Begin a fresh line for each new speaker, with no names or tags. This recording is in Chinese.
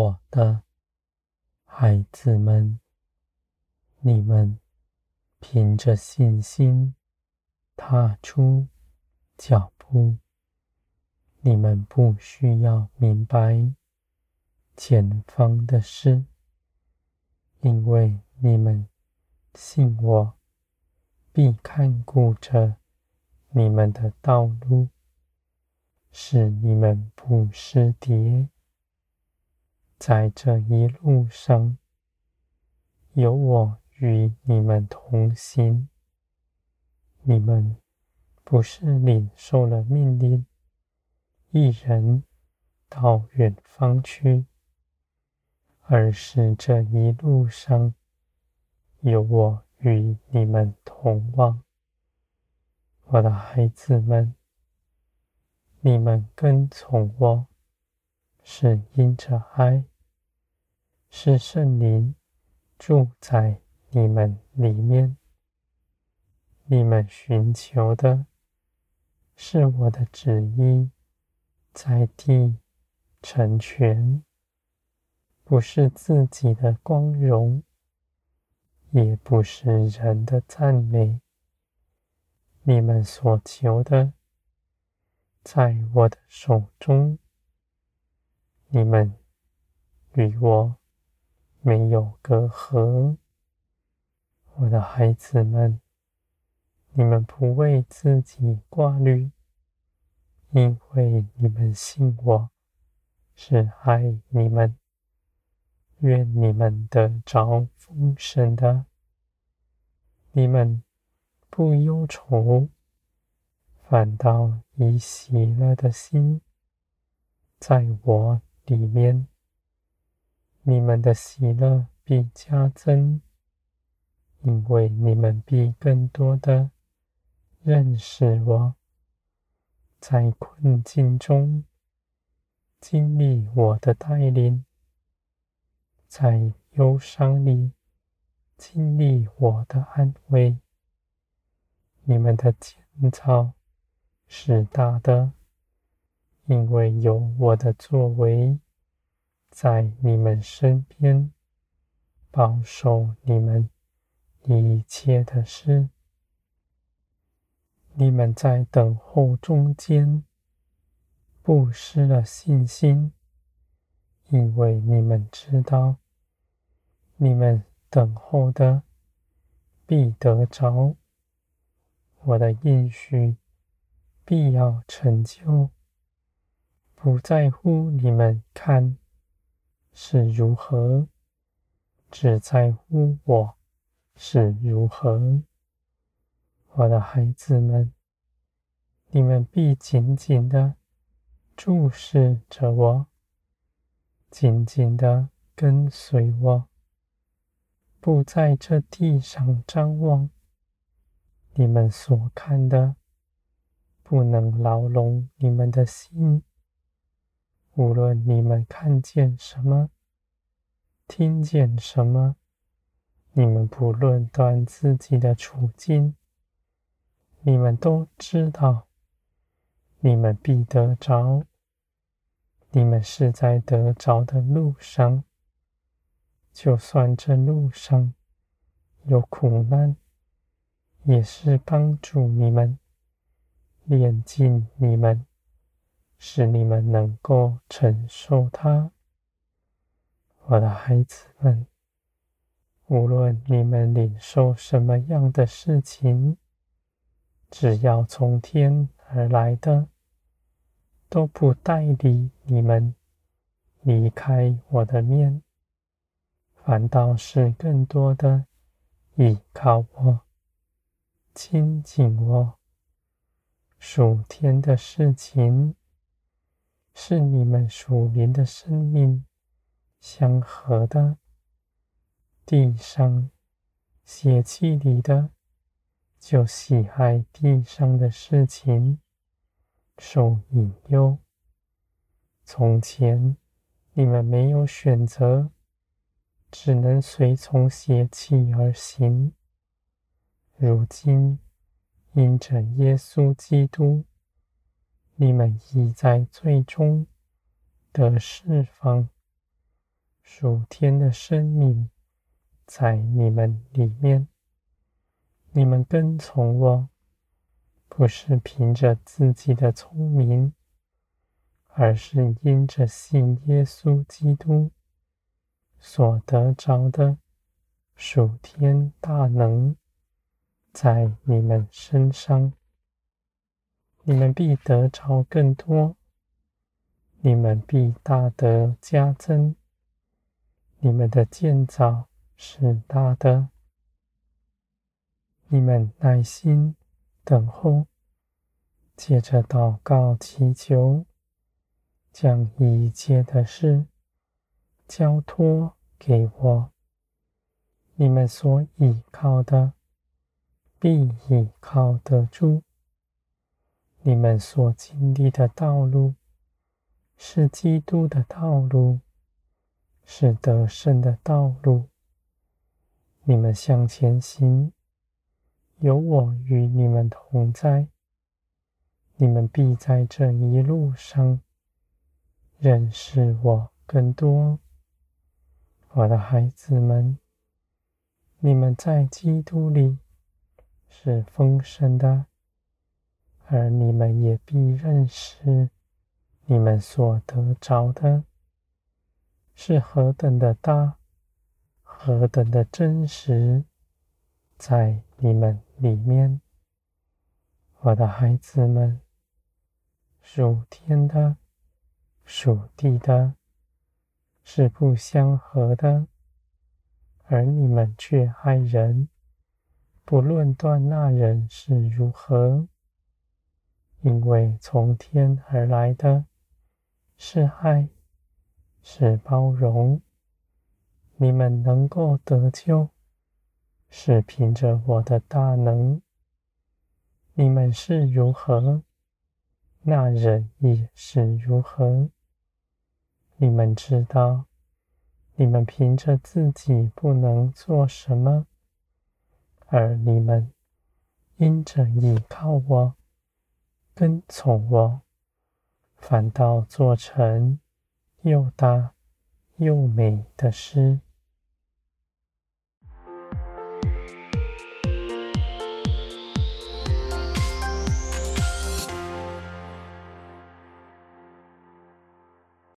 我的孩子们，你们凭着信心踏出脚步。你们不需要明白前方的事，因为你们信我，必看顾着你们的道路，使你们不失跌。在这一路上，有我与你们同行。你们不是领受了命令，一人到远方去，而是这一路上有我与你们同往。我的孩子们，你们跟从我，是因着爱。是圣灵住在你们里面，你们寻求的是我的旨意在地成全，不是自己的光荣，也不是人的赞美。你们所求的，在我的手中，你们与我。没有隔阂，我的孩子们，你们不为自己挂虑，因为你们信我，是爱你们，愿你们得着丰盛的，你们不忧愁，反倒以喜乐的心，在我里面。你们的喜乐必加增，因为你们必更多的认识我，在困境中经历我的带领，在忧伤里经历我的安慰。你们的建造是大的，因为有我的作为。在你们身边，保守你们一切的事。你们在等候中间，不失了信心，因为你们知道，你们等候的必得着。我的应许必要成就，不在乎你们看。是如何，只在乎我是如何。我的孩子们，你们必紧紧地注视着我，紧紧地跟随我，不在这地上张望。你们所看的，不能牢笼你们的心。无论你们看见什么，听见什么，你们不论断自己的处境，你们都知道，你们必得着。你们是在得着的路上，就算这路上有苦难，也是帮助你们，炼净你们。使你们能够承受它，我的孩子们。无论你们领受什么样的事情，只要从天而来的，都不带离你们离开我的面，反倒是更多的依靠我、亲近我。属天的事情。是你们属灵的生命相合的，地上血气里的，就喜爱地上的事情，受引诱。从前你们没有选择，只能随从血气而行。如今因着耶稣基督。你们已在最终得释放，属天的生命在你们里面。你们跟从我，不是凭着自己的聪明，而是因着信耶稣基督所得着的属天大能，在你们身上，你们必得着更多，你们必大得加增，你们的建造是大的。你们耐心等候，借着祷告祈求，将一切的事交托给我。你们所倚靠的，必倚靠得住。你们所经历的道路，是基督的道路，是得胜的道路。你们向前行。有我与你们同在，你们必在这一路上认识我更多。我的孩子们，你们在基督里是丰盛的，而你们也必认识你们所得着的是何等的大，何等的真实，在你们里面，我的孩子们，属天的、属地的，是不相合的，而你们却爱人，不论断那人是如何，因为从天而来的是爱，是包容，你们能够得救。是凭着我的大能，你们是如何，那人也是如何。你们知道，你们凭着自己不能做什么，而你们因着倚靠我、跟从我，反倒做成又大又美的诗。